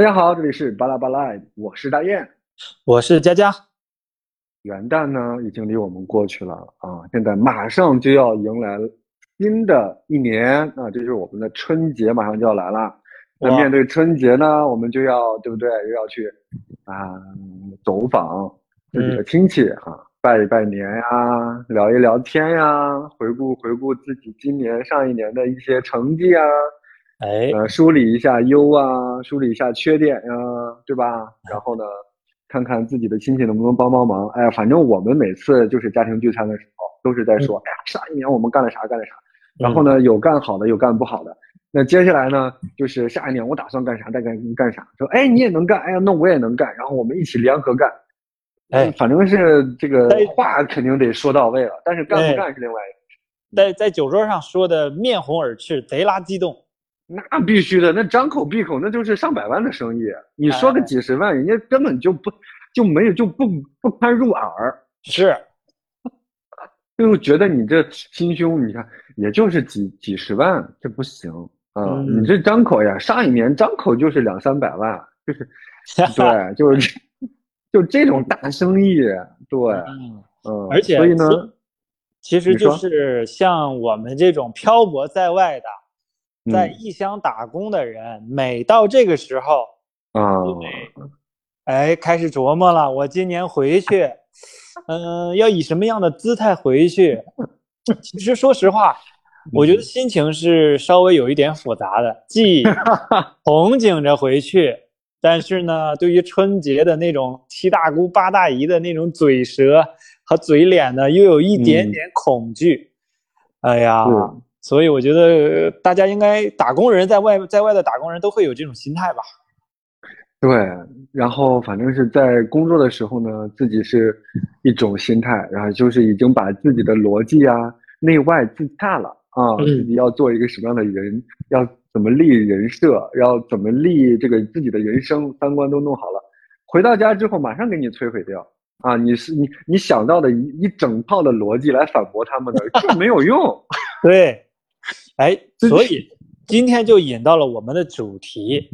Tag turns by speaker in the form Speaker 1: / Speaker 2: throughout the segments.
Speaker 1: 大家好，这里是巴拉巴拉，我是大雁，
Speaker 2: 我是佳佳。
Speaker 1: 元旦呢已经离我们过去了啊，现在马上就要迎来新的一年啊，这就是我们的春节马上就要来了。那面对春节呢，我们就要对不对？又要去啊走访自己的亲戚啊，拜一拜年呀，聊一聊天呀，回顾回顾自己今年上一年的一些成绩啊。
Speaker 2: 哎，
Speaker 1: 呃，梳理一下优啊，梳理一下缺点呀，对吧？然后呢，看看自己的亲戚能不能帮帮忙。哎呀，反正我们每次就是家庭聚餐的时候，都是在说，哎呀，上一年我们干了啥，干了啥。然后呢，有干好的，有干不好的。那接下来呢，就是下一年我打算干啥，再干干啥。说，哎，你也能干，哎呀，那我也能干，然后我们一起联合干。
Speaker 2: 哎，
Speaker 1: 反正是这个话肯定得说到位了，但是干不干是另外一
Speaker 2: 回事。在在酒桌上说的面红耳赤，贼拉激动。
Speaker 1: 那必须的，那张口闭口那就是上百万的生意。你说个几十万，人家根本就不就没有就不不堪入耳。
Speaker 2: 是，
Speaker 1: 就觉得你这心胸，你看也就是几几十万，这不行啊！你这张口呀，上一年张口就是两三百万，就是 对，就是就这种大生意，对，嗯，
Speaker 2: 而且
Speaker 1: 所以呢，
Speaker 2: 其实就是像我们这种漂泊在外的。在异乡打工的人，每到这个时候，
Speaker 1: 啊，
Speaker 2: 哎，开始琢磨了。我今年回去，嗯，要以什么样的姿态回去？其实说实话，我觉得心情是稍微有一点复杂的，既 憧憬着回去，但是呢，对于春节的那种七大姑八大姨的那种嘴舌和嘴脸呢，又有一点点恐惧。哎呀。所以我觉得大家应该打工人在外在外的打工人都会有这种心态吧。
Speaker 1: 对，然后反正是在工作的时候呢，自己是一种心态，然后就是已经把自己的逻辑啊、内外自洽了啊，自己要做一个什么样的人，要怎么立人设，要怎么立这个自己的人生三观都弄好了，回到家之后马上给你摧毁掉啊！你是你你想到的一一整套的逻辑来反驳他们的，这没有用。
Speaker 2: 对。哎，所以今天就引到了我们的主题，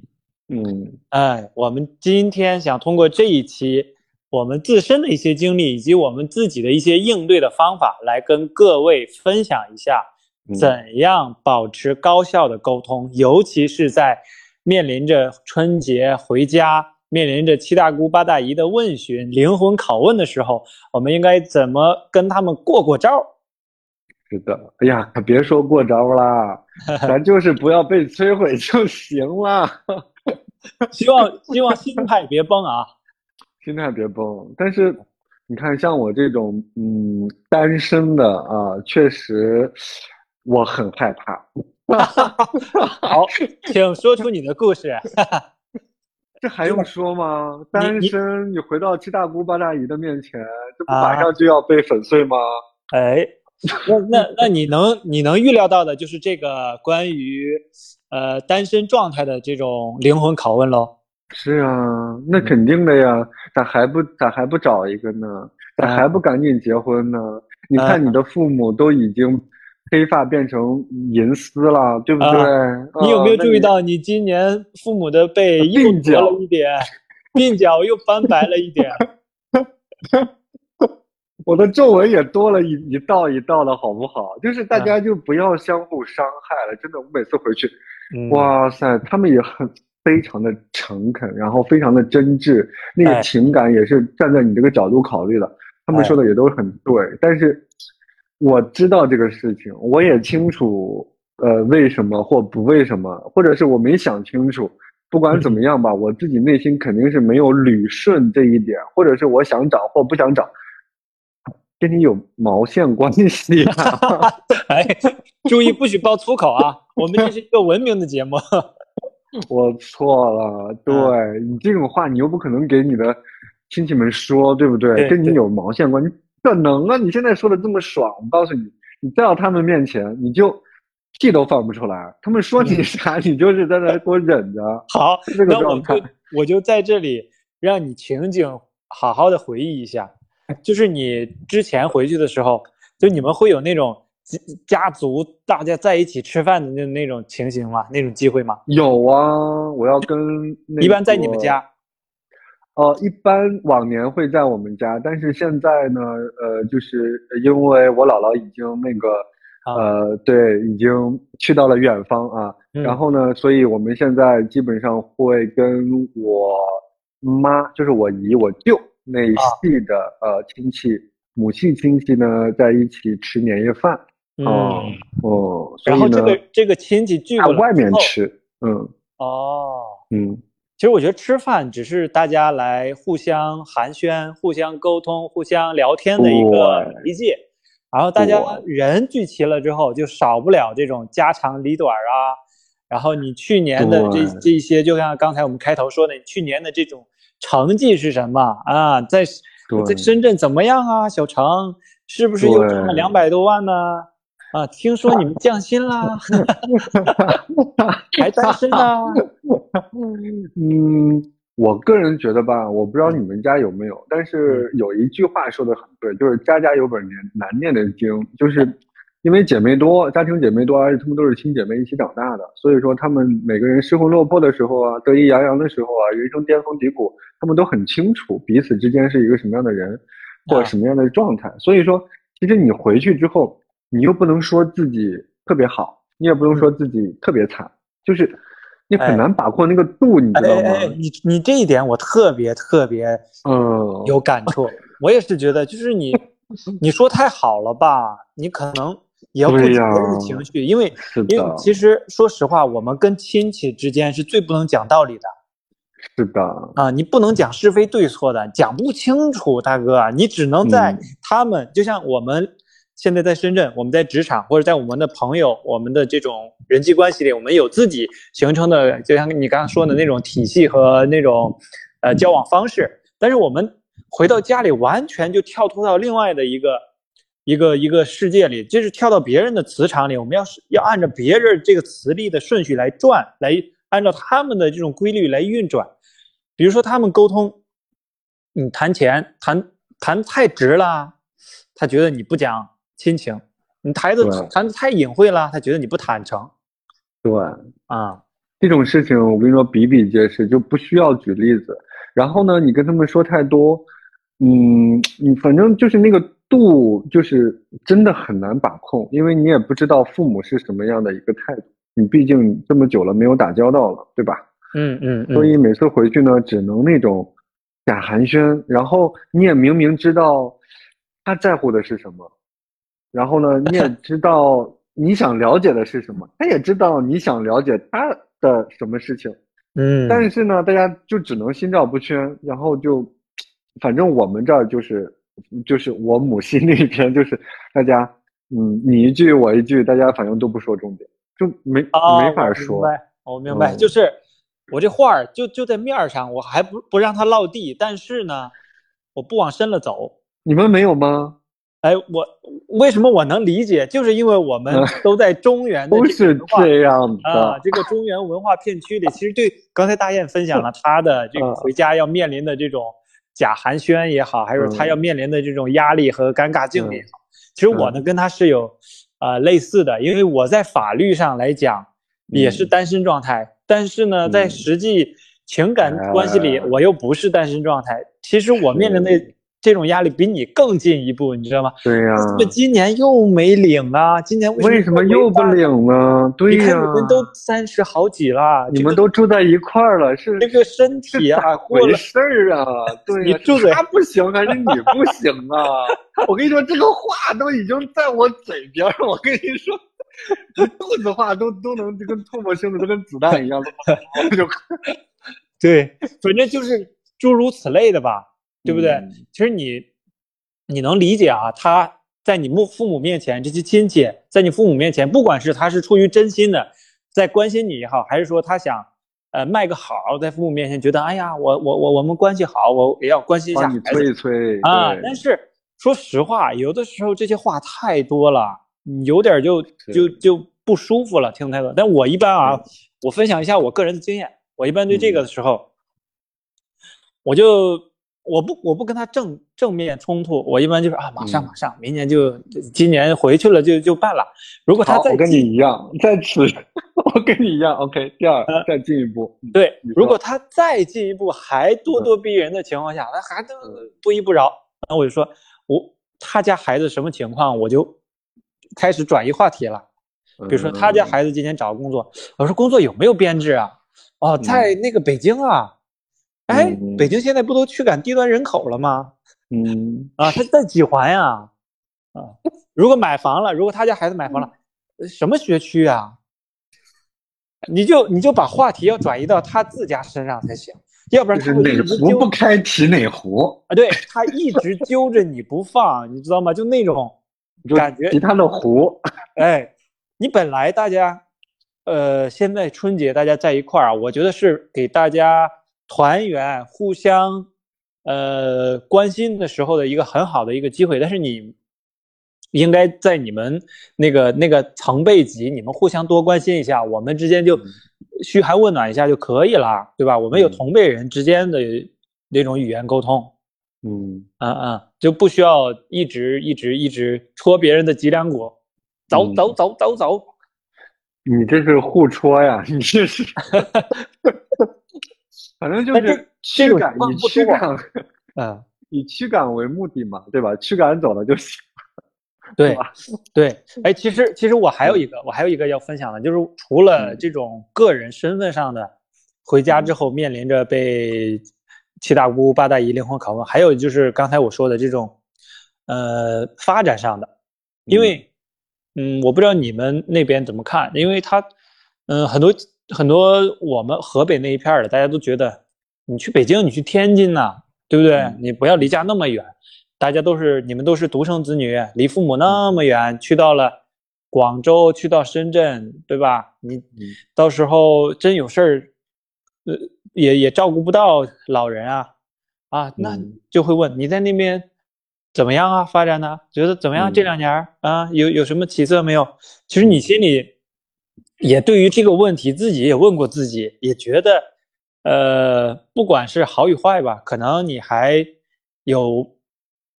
Speaker 1: 嗯，
Speaker 2: 哎，我们今天想通过这一期我们自身的一些经历，以及我们自己的一些应对的方法，来跟各位分享一下，怎样保持高效的沟通，尤其是在面临着春节回家，面临着七大姑八大姨的问询、灵魂拷问的时候，我们应该怎么跟他们过过招？
Speaker 1: 是的，哎呀，可别说过招啦，咱就是不要被摧毁就行了。
Speaker 2: 希望希望心态别崩啊，
Speaker 1: 心态别崩。但是你看，像我这种嗯单身的啊，确实我很害怕。
Speaker 2: 好，请说出你的故事。
Speaker 1: 这还用说吗？单身，你回到七大姑八大姨的面前，这不马上就要被粉碎吗？
Speaker 2: 哎。那那那你能你能预料到的就是这个关于呃单身状态的这种灵魂拷问喽？
Speaker 1: 是啊，那肯定的呀，咋还不咋还不找一个呢？咋还不赶紧结婚呢？你看你的父母都已经黑发变成银丝了，对不对？
Speaker 2: 你有没有注意到你今年父母的背又驼了一点，鬓角又翻白了一点？
Speaker 1: 我的皱纹也多了一一道一道的，好不好？就是大家就不要相互伤害了。真的，我每次回去，哇塞，他们也很非常的诚恳，然后非常的真挚，那个情感也是站在你这个角度考虑的。他们说的也都很对，但是我知道这个事情，我也清楚，呃，为什么或不为什么，或者是我没想清楚。不管怎么样吧，我自己内心肯定是没有捋顺这一点，或者是我想找或不想找。跟你有毛线关系啊！
Speaker 2: 哎，注意不许爆粗口啊！我们这是一个文明的节目。
Speaker 1: 我错了，对你这种话，你又不可能给你的亲戚们说，对不对？跟你有毛线关？系？可能啊！你现在说的这么爽，我告诉你，你在到他们面前，你就屁都放不出来。他们说你啥，你就是在那给我忍着。
Speaker 2: 好，
Speaker 1: 这个状态，
Speaker 2: 我就在这里让你情景好好的回忆一下。就是你之前回去的时候，就你们会有那种家族大家在一起吃饭的那那种情形吗？那种机会吗？
Speaker 1: 有啊，我要跟
Speaker 2: 一般在你们家。
Speaker 1: 呃，一般往年会在我们家，但是现在呢，呃，就是因为我姥姥已经那个，呃，对，已经去到了远方啊。然后呢，所以我们现在基本上会跟我妈，就是我姨、我舅那一系的呃亲戚，母系亲戚呢，在一起吃年夜饭。哦。哦，
Speaker 2: 然后这个这个亲戚聚过
Speaker 1: 来外面吃，嗯，
Speaker 2: 哦，嗯。其实我觉得吃饭只是大家来互相寒暄、互相沟通、互相聊天的一个媒介，然后大家人聚齐了之后，就少不了这种家长里短啊。然后你去年的这这些，就像刚才我们开头说的，去年的这种成绩是什么啊？在在深圳怎么样啊？小程是不是又挣了两百多万呢？啊，听说你们降薪啦，还单身呢？
Speaker 1: 嗯，我个人觉得吧，我不知道你们家有没有，但是有一句话说的很对，就是家家有本难难念的经，就是因为姐妹多，家庭姐妹多，而且她们都是亲姐妹一起长大的，所以说她们每个人失魂落魄的时候啊，得意洋洋的时候啊，人生巅峰低谷，她们都很清楚彼此之间是一个什么样的人，或者什么样的状态，所以说，其实你回去之后。你又不能说自己特别好，你也不能说自己特别惨，就是你很难把握那个度，你知道吗？
Speaker 2: 你你这一点我特别特别嗯有感触。我也是觉得，就是你 你说太好了吧，你可能也要顾及别人情绪，因为因为其实说实话，我们跟亲戚之间是最不能讲道理的。
Speaker 1: 是的
Speaker 2: 啊，你不能讲是非对错的，讲不清楚，大哥，你只能在他们就像我们。现在在深圳，我们在职场或者在我们的朋友、我们的这种人际关系里，我们有自己形成的，就像你刚刚说的那种体系和那种，呃，交往方式。但是我们回到家里，完全就跳脱到另外的一个一个一个世界里，就是跳到别人的磁场里。我们要是要按照别人这个磁力的顺序来转，来按照他们的这种规律来运转。比如说他们沟通，你谈钱谈谈太直了，他觉得你不讲。亲情，你谈的谈的太隐晦了，他觉得你不坦诚。
Speaker 1: 对
Speaker 2: 啊，
Speaker 1: 这种事情我跟你说比比皆是，就不需要举例子。然后呢，你跟他们说太多，嗯，你反正就是那个度，就是真的很难把控，因为你也不知道父母是什么样的一个态度。你毕竟这么久了没有打交道了，对吧？
Speaker 2: 嗯嗯。
Speaker 1: 所以每次回去呢，只能那种假寒暄，然后你也明明知道他在乎的是什么。然后呢，你也 知道你想了解的是什么，他也知道你想了解他的什么事情，
Speaker 2: 嗯，
Speaker 1: 但是呢，大家就只能心照不宣，然后就，反正我们这儿就是，就是我母系那边就是大家，嗯，你一句我一句，大家反正都不说重点，就没没法说。
Speaker 2: 明白，我明白，就是我这话儿就就在面上，我还不不让它落地，但是呢，我不往深了走。
Speaker 1: 你们没有吗？
Speaker 2: 哎，我为什么我能理解？就是因为我们都在中原的
Speaker 1: 都是这样的
Speaker 2: 啊，这个中原文化片区里，其实对刚才大雁分享了 他的这个回家要面临的这种假寒暄也好，还是他要面临的这种压力和尴尬境也好，其实我呢跟他是有呃类似的，因为我在法律上来讲也是单身状态，但是呢，在实际情感关系里我又不是单身状态。其实我面临的。这种压力比你更进一步，你知道吗？
Speaker 1: 对呀。
Speaker 2: 怎么今年又没领啊？今年
Speaker 1: 为什么又不领呢？对呀。
Speaker 2: 你看你们都三十好几了，
Speaker 1: 你们都住在一块儿了，是
Speaker 2: 这个身体啊，
Speaker 1: 回事儿啊？对
Speaker 2: 你住在
Speaker 1: 他不行还是你不行啊？我跟你说，这个话都已经在我嘴边了，我跟你说，肚子话都都能就跟唾沫星子都跟子弹一样，就
Speaker 2: 对，反正就是诸如此类的吧。对不对？其实你，你能理解啊？他在你父父母面前，这些亲戚在你父母面前，不管是他是出于真心的在关心你也好，还是说他想呃卖个好，在父母面前觉得哎呀，我我我我们关系好，我也要关心一下孩子，
Speaker 1: 催一催
Speaker 2: 啊。但是说实话，有的时候这些话太多了，你有点就就就不舒服了，听太多。但我一般啊，我分享一下我个人的经验，我一般对这个的时候，我就。我不我不跟他正正面冲突，我一般就是啊，马上马上，明年就今年回去了就就办了。如果他再
Speaker 1: 我跟你一样，在此 我跟你一样，OK。第二，再进一步，
Speaker 2: 对，如果他再进一步还咄咄逼人的情况下，那还都不依不饶，那我就说我他家孩子什么情况，我就开始转移话题了。比如说他家孩子今年找工作，我说工作有没有编制啊？哦，在那个北京啊，哎，北京现在不都驱赶低端人口了吗？
Speaker 1: 嗯，
Speaker 2: 啊，他在几环呀？啊，如果买房了，如果他家孩子买房了，什么学区啊？你就你就把话题要转移到他自家身上才行，要不然他
Speaker 1: 哪壶不开提哪壶
Speaker 2: 啊？对他一直揪着你不放，你知道吗？就那种感觉，
Speaker 1: 提他的壶，
Speaker 2: 哎。你本来大家，呃，现在春节大家在一块儿啊，我觉得是给大家团圆、互相，呃，关心的时候的一个很好的一个机会。但是你应该在你们那个那个层辈级，你们互相多关心一下，我们之间就嘘寒问暖一下就可以了，对吧？我们有同辈人之间的那种语言沟通，
Speaker 1: 嗯
Speaker 2: 啊啊，就不需要一直一直一直戳别人的脊梁骨。走走走走走，
Speaker 1: 你这是互戳呀！你这是，反正就是驱赶，以驱赶，嗯，以驱赶为目的嘛，对吧？驱赶走了就行。
Speaker 2: 对对，哎，其实其实我还有一个，我还有一个要分享的，就是除了这种个人身份上的，回家之后面临着被七大姑八大姨灵魂拷问，还有就是刚才我说的这种，呃，发展上的，因为。嗯，我不知道你们那边怎么看，因为他，嗯，很多很多我们河北那一片的，大家都觉得你去北京，你去天津呐，对不对？你不要离家那么远，大家都是你们都是独生子女，离父母那么远，去到了广州，去到深圳，对吧？你到时候真有事儿，呃，也也照顾不到老人啊，啊，那就会问你在那边。怎么样啊？发展呢？觉得怎么样？这两年啊，有有什么起色没有？其实你心里也对于这个问题，自己也问过自己，也觉得，呃，不管是好与坏吧，可能你还有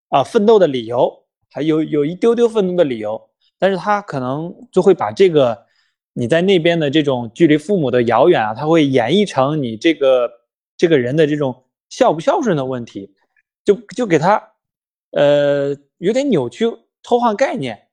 Speaker 2: 啊奋斗的理由，还有有一丢丢奋斗的理由，但是他可能就会把这个你在那边的这种距离父母的遥远啊，他会演绎成你这个这个人的这种孝不孝顺的问题，就就给他。呃，有点扭曲、偷换概念，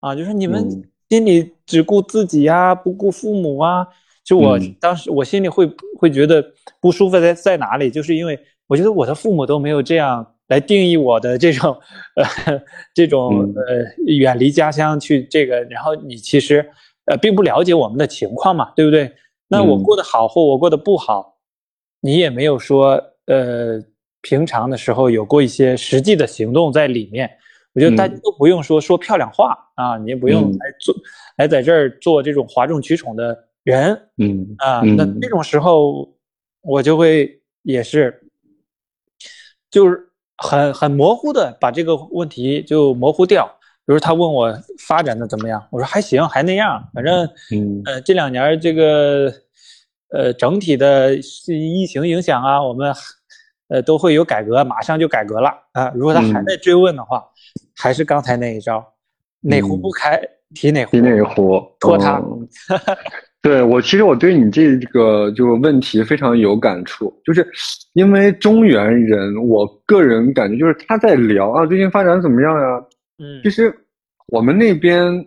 Speaker 2: 啊，就是你们心里只顾自己呀，不顾父母啊。就我当时，我心里会会觉得不舒服在在哪里，就是因为我觉得我的父母都没有这样来定义我的这种呃 这种呃远离家乡去这个，然后你其实呃并不了解我们的情况嘛，对不对？那我过得好或我过得不好，你也没有说呃。平常的时候有过一些实际的行动在里面，我觉得大家都不用说说漂亮话啊，你也不用来做，来在这儿做这种哗众取宠的人，
Speaker 1: 嗯
Speaker 2: 啊，那那种时候我就会也是，就是很很模糊的把这个问题就模糊掉。比如他问我发展的怎么样，我说还行，还那样，反正嗯呃这两年这个呃整体的疫情影响啊，我们。呃，都会有改革，马上就改革了啊！如果他还在追问的话，还是刚才那一招，哪壶不开提哪壶，
Speaker 1: 提哪壶
Speaker 2: 拖他。
Speaker 1: 对我，其实我对你这个就问题非常有感触，就是因为中原人，我个人感觉就是他在聊啊，最近发展怎么样呀？
Speaker 2: 嗯，
Speaker 1: 其实我们那边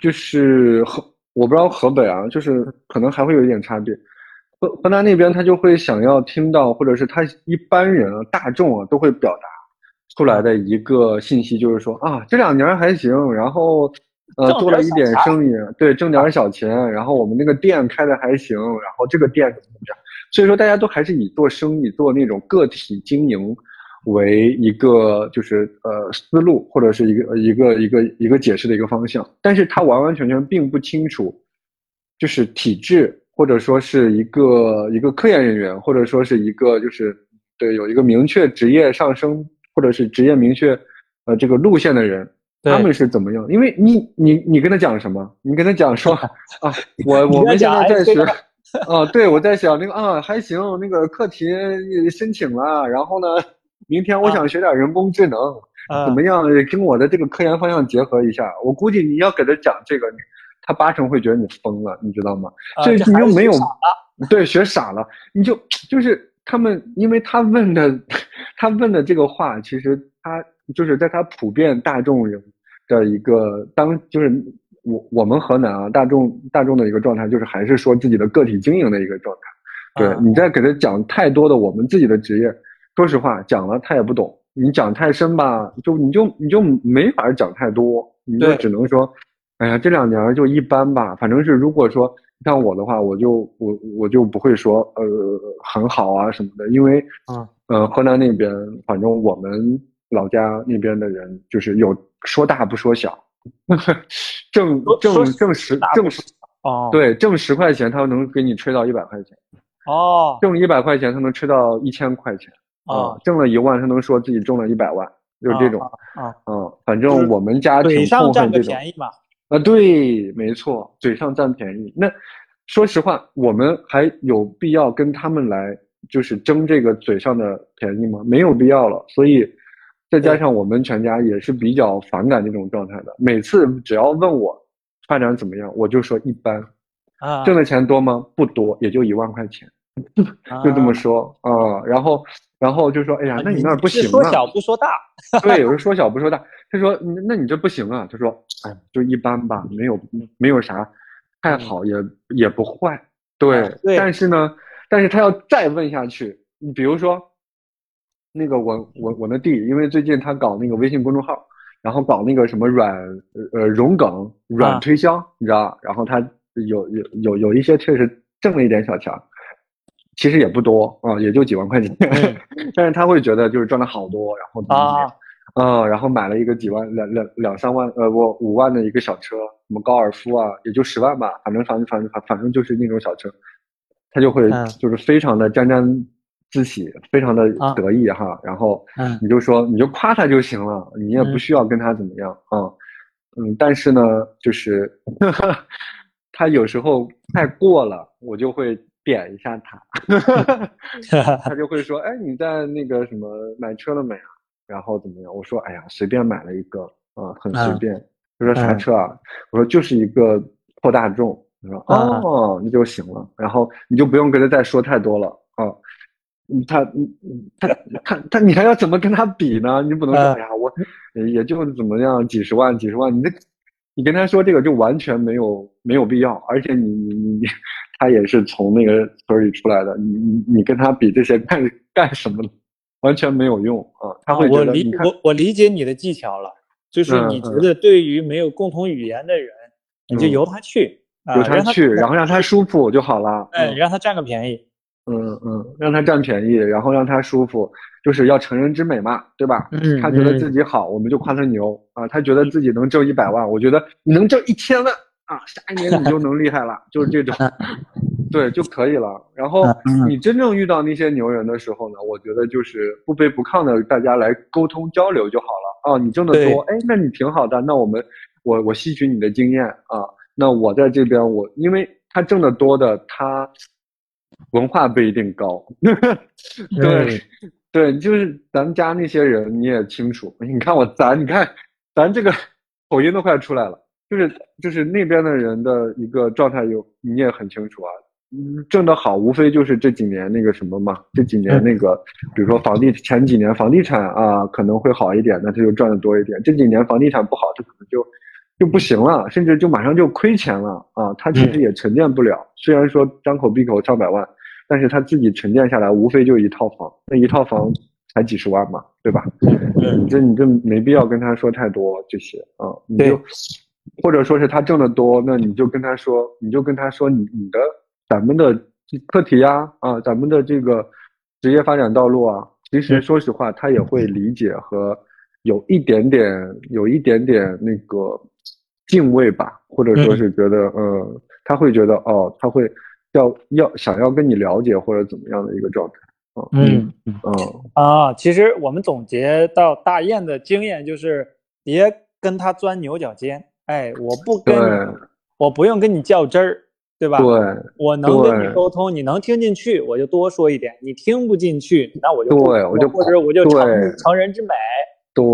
Speaker 1: 就是河，我不知道河北啊，就是可能还会有一点差别。河河南那边他就会想要听到，或者是他一般人啊、大众啊都会表达出来的一个信息，就是说啊，这两年还行，然后呃做了一点生意，对，挣点小钱，然后我们那个店开的还行，然后这个店怎么怎么样，所以说大家都还是以做生意、做那种个体经营为一个就是呃思路，或者是一个一个一个一个解释的一个方向，但是他完完全全并不清楚，就是体制。或者说是一个一个科研人员，或者说是一个就是对有一个明确职业上升或者是职业明确呃这个路线的人，他们是怎么样？因为你你你跟他讲什么？你跟他讲说 啊，我 我们现在在学啊，对我在想那个啊还行，那个课题申请了，然后呢明天我想学点人工智能，怎么样跟我的这个科研方向结合一下？我估计你要给他讲这个，他八成会觉得你疯了，你知道吗？所以你又没有对学傻了，你就就是他们，因为他问的他问的这个话，其实他就是在他普遍大众人的一个当就是。我我们河南啊，大众大众的一个状态就是还是说自己的个体经营的一个状态。对你再给他讲太多的我们自己的职业，说实话讲了他也不懂。你讲太深吧，就你就你就没法讲太多，你就只能说，哎呀，这两年就一般吧。反正是如果说像我的话，我就我我就不会说呃很好啊什么的，因为
Speaker 2: 啊
Speaker 1: 呃河南那边，反正我们老家那边的人就是有说大不说小。挣挣挣十挣十
Speaker 2: 哦，
Speaker 1: 对，挣十块钱他能给你吹到一百块钱，
Speaker 2: 哦，
Speaker 1: 挣一百块钱他能吹到一千块钱，啊，挣了一万他能说自己中了一百万，就是这种，
Speaker 2: 啊，
Speaker 1: 嗯，反正我们家挺痛恨这种，啊，对，没错，嘴上占便宜。那说实话，我们还有必要跟他们来就是争这个嘴上的便宜吗？没有必要了，所以。再加上我们全家也是比较反感这种状态的，每次只要问我发展怎么样，我就说一般，
Speaker 2: 啊，
Speaker 1: 挣的钱多吗？不多，也就一万块钱，就这么说啊。然后，然后就说，哎呀，那你那儿不行啊。
Speaker 2: 说小不说大，
Speaker 1: 对，有时说小不说大。他说，那你这不行啊。他说，哎，就一般吧，没有没有啥太好，也也不坏。对，但是呢，但是他要再问下去，你比如说。那个我我我那弟，因为最近他搞那个微信公众号，然后搞那个什么软呃融梗软推销，你知道然后他有有有有一些确实挣了一点小钱，其实也不多啊，也就几万块钱，但是他会觉得就是赚了好多，然后啊啊，然后买了一个几万两两两三万呃不五万的一个小车，什么高尔夫啊，也就十万吧，反正反正反正反正就是那种小车，他就会就是非常的沾沾。自喜，非常的得意哈，然后你就说你就夸他就行了，你也不需要跟他怎么样啊，嗯，但是呢，就是 他有时候太过了，我就会点一下他，他就会说，哎，你在那个什么买车了没啊？然后怎么样？我说，哎呀，随便买了一个啊，很随便。他说啥车啊？我说就是一个破大众。他说哦，那就行了。然后你就不用跟他再说太多了啊。他他他他，你还要怎么跟他比呢？你不能说呀，我也就怎么样，几十万几十万，你这你跟他说这个就完全没有没有必要，而且你你你他也是从那个村里出来的，你你你跟他比这些干干什么？完全没有用啊！他会觉
Speaker 2: 得我理我我理解你的技巧了，就是你觉得对于没有共同语言的人，你就由他去，
Speaker 1: 由他去，然后让他舒服就好了。
Speaker 2: 哎，让他占个便宜。
Speaker 1: 嗯嗯，让他占便宜，然后让他舒服，就是要成人之美嘛，对吧？
Speaker 2: 嗯，
Speaker 1: 他觉得自己好，我们就夸他牛啊。他觉得自己能挣一百万，我觉得你能挣一千万啊，下一年你就能厉害了，就是这种，对就可以了。然后你真正遇到那些牛人的时候呢，我觉得就是不卑不亢的，大家来沟通交流就好了啊。你挣得多，哎，那你挺好的，那我们我我吸取你的经验啊。那我在这边，我因为他挣得多的他。文化不一定高，对，对，就是咱们家那些人你也清楚。你看我咱，你看咱这个口音都快出来了，就是就是那边的人的一个状态有你也很清楚啊。嗯，挣得好无非就是这几年那个什么嘛，这几年那个，比如说房地前几年房地产啊可能会好一点，那他就赚的多一点。这几年房地产不好，他可能就。就不行了，甚至就马上就亏钱了啊！他其实也沉淀不了，虽然说张口闭口上百万，但是他自己沉淀下来，无非就一套房，那一套房才几十万嘛，对吧？你这你这没必要跟他说太多这些啊，你就或者说是他挣得多，那你就跟他说，你就跟他说你你的咱们的课题呀啊，咱们的这个职业发展道路啊，其实说实话，他也会理解和有一点点有一点点那个。敬畏吧，或者说是觉得，嗯，他会觉得，哦，他会要要想要跟你了解或者怎么样的一个状态，
Speaker 2: 嗯嗯啊，其实我们总结到大雁的经验就是，别跟他钻牛角尖，哎，我不跟，我不用跟你较真儿，对吧？
Speaker 1: 对，
Speaker 2: 我能跟你沟通，你能听进去，我就多说一点；你听不进去，那我就
Speaker 1: 对，我就
Speaker 2: 或者我就成成人之美。
Speaker 1: 对，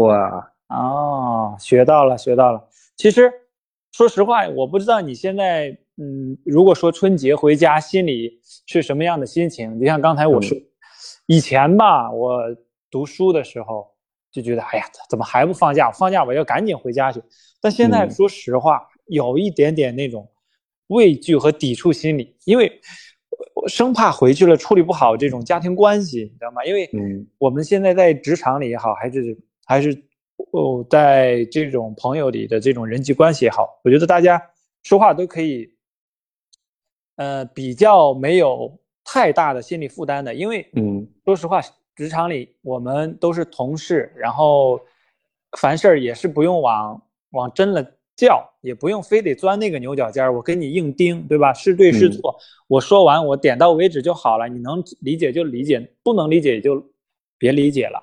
Speaker 2: 哦，学到了，学到了。其实，说实话，我不知道你现在，嗯，如果说春节回家，心里是什么样的心情？就像刚才我说，以前吧，我读书的时候就觉得，哎呀，怎么还不放假？放假我要赶紧回家去。但现在说实话，有一点点那种。畏惧和抵触心理，因为我生怕回去了处理不好这种家庭关系，你知道吗？因为我们现在在职场里也好，还是还是哦，在这种朋友里的这种人际关系也好，我觉得大家说话都可以，呃，比较没有太大的心理负担的。因为嗯，说实话，职场里我们都是同事，然后凡事儿也是不用往往真了。叫也不用非得钻那个牛角尖儿，我跟你硬盯，对吧？是对是错，我说完我点到为止就好了。你能理解就理解，不能理解也就别理解了。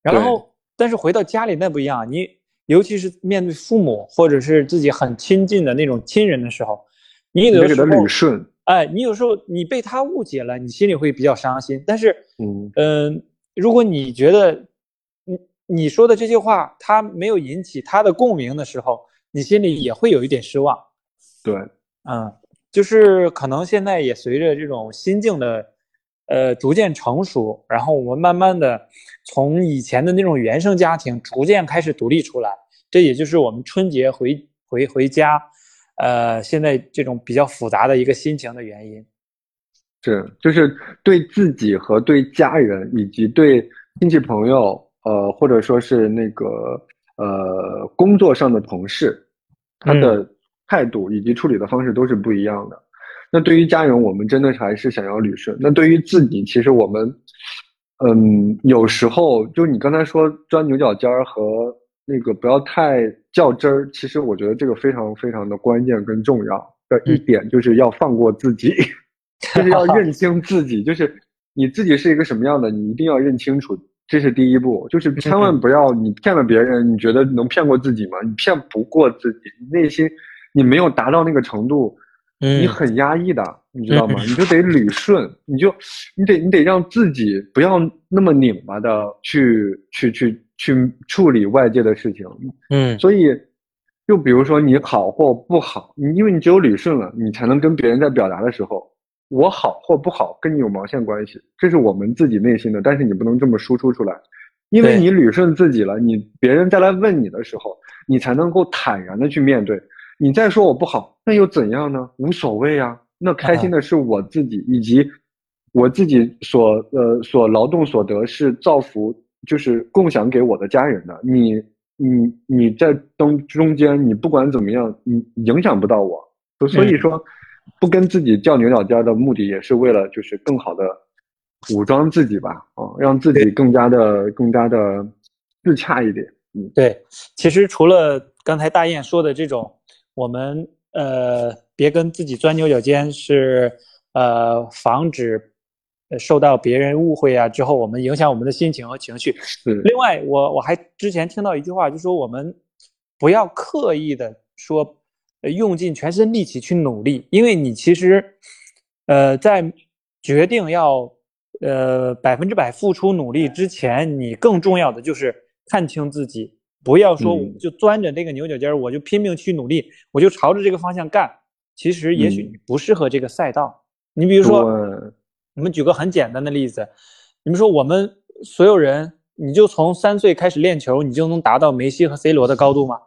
Speaker 2: 然后，但是回到家里那不一样，你尤其是面对父母或者是自己很亲近的那种亲人的时候，你有时候
Speaker 1: 捋顺，
Speaker 2: 哎，你有时候你被他误解了，你心里会比较伤心。但是，嗯。嗯，如果你觉得你你说的这些话他没有引起他的共鸣的时候，你心里也会有一点失望，
Speaker 1: 对，
Speaker 2: 嗯，就是可能现在也随着这种心境的，呃，逐渐成熟，然后我们慢慢的从以前的那种原生家庭逐渐开始独立出来，这也就是我们春节回回回家，呃，现在这种比较复杂的一个心情的原因。
Speaker 1: 是，就是对自己和对家人以及对亲戚朋友，呃，或者说是那个。呃，工作上的同事，他的态度以及处理的方式都是不一样的。那对于家人，我们真的还是想要捋顺。那对于自己，其实我们，嗯，有时候就你刚才说钻牛角尖儿和那个不要太较真儿，其实我觉得这个非常非常的关键跟重要的一点，就是要放过自己，就是要认清自己，就是你自己是一个什么样的，你一定要认清楚。这是第一步，就是千万不要你骗了别人，你觉得能骗过自己吗？你骗不过自己，你内心你没有达到那个程度，你很压抑的，你知道吗？你就得捋顺，你就你得你得让自己不要那么拧巴的去去去去处理外界的事情。嗯，所以就比如说你好或不好，你因为你只有捋顺了，你才能跟别人在表达的时候。我好或不好跟你有毛线关系？这是我们自己内心的，但是你不能这么输出出来，因为你捋顺自己了，你别人再来问你的时候，你才能够坦然的去面对。你再说我不好，那又怎样呢？无所谓啊，那开心的是我自己，以及我自己所呃所劳动所得是造福，就是共享给我的家人的。你你你在中中间，你不管怎么样，你影响不到我，所以说。不跟自己较牛角尖的目的，也是为了就是更好的武装自己吧，啊，让自己更加的更加的自洽一点。嗯，
Speaker 2: 对。其实除了刚才大雁说的这种，我们呃别跟自己钻牛角尖，是呃防止受到别人误会啊，之后我们影响我们的心情和情绪。另外，我我还之前听到一句话，就说我们不要刻意的说。呃，用尽全身力气去努力，因为你其实，呃，在决定要呃百分之百付出努力之前，你更重要的就是看清自己，不要说我就钻着那个牛角尖儿，我就拼命去努力，我就朝着这个方向干。其实也许你不适合这个赛道。你比如说，我们举个很简单的例子，你们说我们所有人，你就从三岁开始练球，你就能达到梅西和 C 罗的高度吗？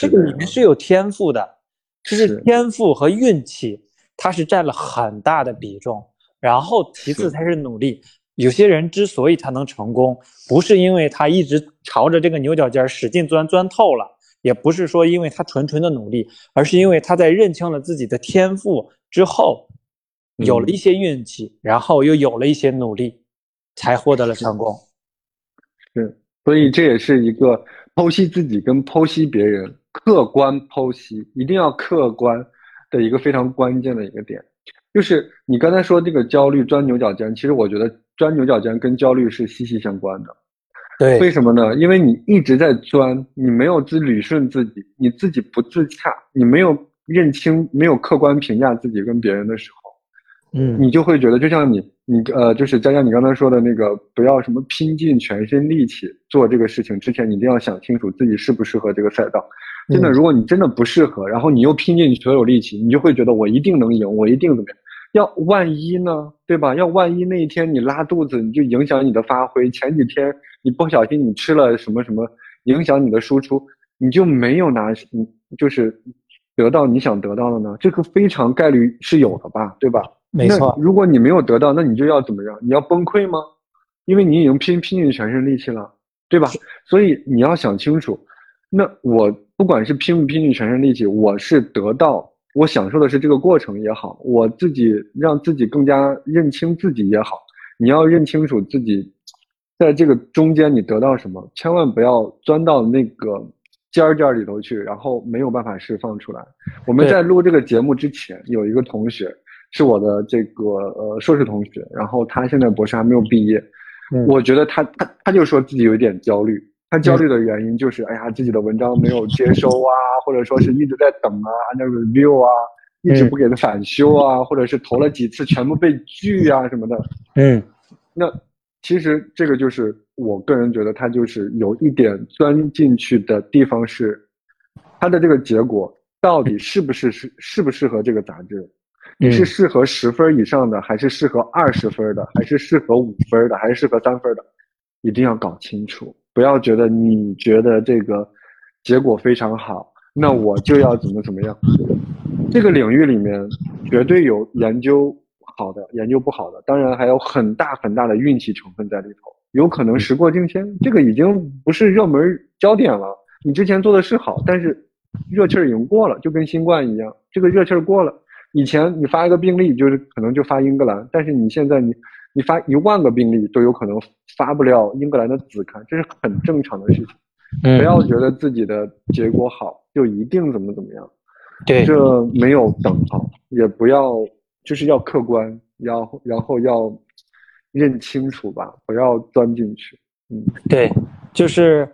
Speaker 2: 这个里面是有天赋的，就是天赋和运气，它是占了很大的比重。然后其次才是努力。有些人之所以他能成功，不是因为他一直朝着这个牛角尖使劲钻，钻透了，也不是说因为他纯纯的努力，而是因为他在认清了自己的天赋之后，有了一些运气，然后又有了一些努力，才获得了成功。
Speaker 1: 是，所以这也是一个。剖析自己跟剖析别人，客观剖析一定要客观的一个非常关键的一个点，就是你刚才说这个焦虑钻牛角尖，其实我觉得钻牛角尖跟焦虑是息息相关的。
Speaker 2: 对，
Speaker 1: 为什么呢？因为你一直在钻，你没有自捋顺自己，你自己不自洽，你没有认清、没有客观评价自己跟别人的时候，
Speaker 2: 嗯，
Speaker 1: 你就会觉得，就像你你呃，就是佳佳你刚才说的那个，不要什么拼尽全身力气做这个事情之前，你一定要想清楚自己适不适合这个赛道。真的，如果你真的不适合，然后你又拼尽所有力气，你就会觉得我一定能赢，我一定怎么样？要万一呢，对吧？要万一那一天你拉肚子，你就影响你的发挥。前几天你不小心你吃了什么什么，影响你的输出，你就没有拿，你就是得到你想得到的呢？这个非常概率是有的吧，对吧？
Speaker 2: 没错。
Speaker 1: 如果你没有得到，那你就要怎么样？你要崩溃吗？因为你已经拼拼尽全身力气了，对吧？所以你要想清楚。那我不管是拼不拼尽全身力气，我是得到。我享受的是这个过程也好，我自己让自己更加认清自己也好，你要认清楚自己，在这个中间你得到什么，千万不要钻到那个尖儿尖儿里头去，然后没有办法释放出来。我们在录这个节目之前，有一个同学是我的这个呃硕士同学，然后他现在博士还没有毕业，我觉得他他他就说自己有点焦虑。他焦虑的原因就是，哎呀，自己的文章没有接收啊，或者说是一直在等啊，under review 啊，一直不给他返修啊，或者是投了几次全部被拒啊什么的。
Speaker 2: 嗯，
Speaker 1: 那其实这个就是我个人觉得他就是有一点钻进去的地方是，他的这个结果到底是不是适适不适合这个杂志？你是适合十分以上的，还是适合二十分的，还是适合五分的，还是适合三分的？一定要搞清楚。不要觉得你觉得这个结果非常好，那我就要怎么怎么样。这个领域里面绝对有研究好的，研究不好的，当然还有很大很大的运气成分在里头。有可能时过境迁，这个已经不是热门焦点了。你之前做的是好，但是热气儿已经过了，就跟新冠一样，这个热气儿过了。以前你发一个病例，就是可能就发英格兰，但是你现在你。你发一万个病例都有可能发不了英格兰的子刊，这是很正常的事情。不要觉得自己的结果好就一定怎么怎么样，
Speaker 2: 对，
Speaker 1: 这没有等号，也不要就是要客观，然后然后要认清楚吧，不要钻进去。嗯，
Speaker 2: 对，就是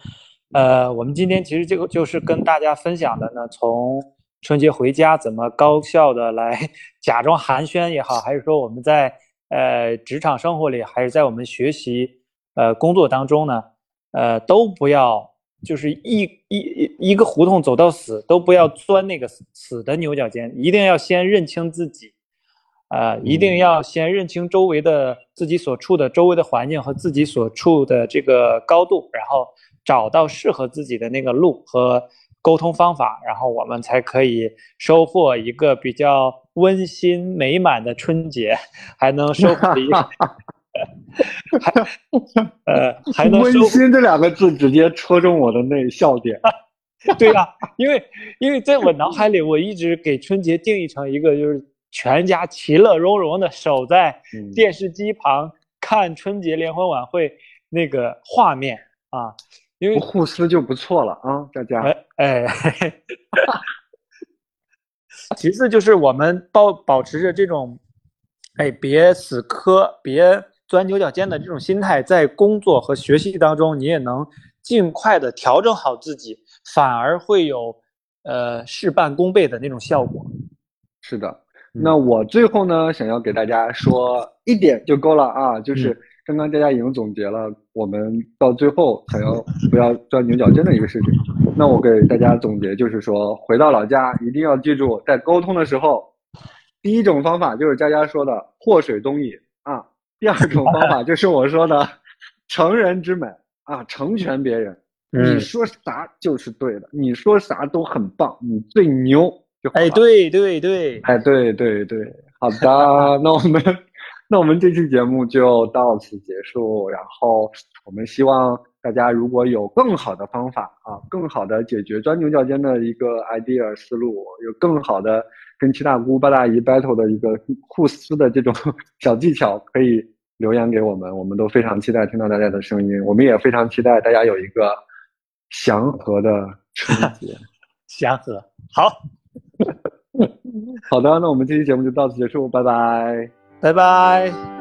Speaker 2: 呃，我们今天其实这个就是跟大家分享的呢，从春节回家怎么高效的来 假装寒暄也好，还是说我们在。呃，职场生活里还是在我们学习呃工作当中呢，呃，都不要就是一一一个胡同走到死，都不要钻那个死的牛角尖，一定要先认清自己，啊，一定要先认清周围的自己所处的周围的环境和自己所处的这个高度，然后找到适合自己的那个路和。沟通方法，然后我们才可以收获一个比较温馨美满的春节，还能收获一个，还呃 还能
Speaker 1: 温馨这两个字直接戳中我的那笑点。
Speaker 2: 对呀，因为因为在我脑海里，我一直给春节定义成一个就是全家其乐融融的守在电视机旁看春节联欢晚会那个画面啊。因为
Speaker 1: 互撕就不错了啊，大家。
Speaker 2: 哎，其次就是我们保保持着这种，哎，别死磕、别钻牛角尖的这种心态，在工作和学习当中，你也能尽快的调整好自己，反而会有呃事半功倍的那种效果。
Speaker 1: 是的，那我最后呢，想要给大家说一点就够了啊，就是。刚刚大家已经总结了，我们到最后想要不要钻牛角尖的一个事情。那我给大家总结就是说，回到老家一定要记住，在沟通的时候，第一种方法就是佳佳说的“祸水东引”啊，第二种方法就是我说的“成人之美”啊，成全别人。你说啥就是对的，你说啥都很棒，你最牛就
Speaker 2: 哎，对对对，
Speaker 1: 哎，对对对，好的，那我们。那我们这期节目就到此结束。然后我们希望大家如果有更好的方法啊，更好的解决钻牛角尖的一个 idea 思路，有更好的跟七大姑八大姨 battle 的一个互撕的这种 小技巧，可以留言给我们。我们都非常期待听到大家的声音。我们也非常期待大家有一个祥和的春节。
Speaker 2: 祥和，好，
Speaker 1: 好的。那我们这期节目就到此结束，拜拜。
Speaker 2: 拜拜。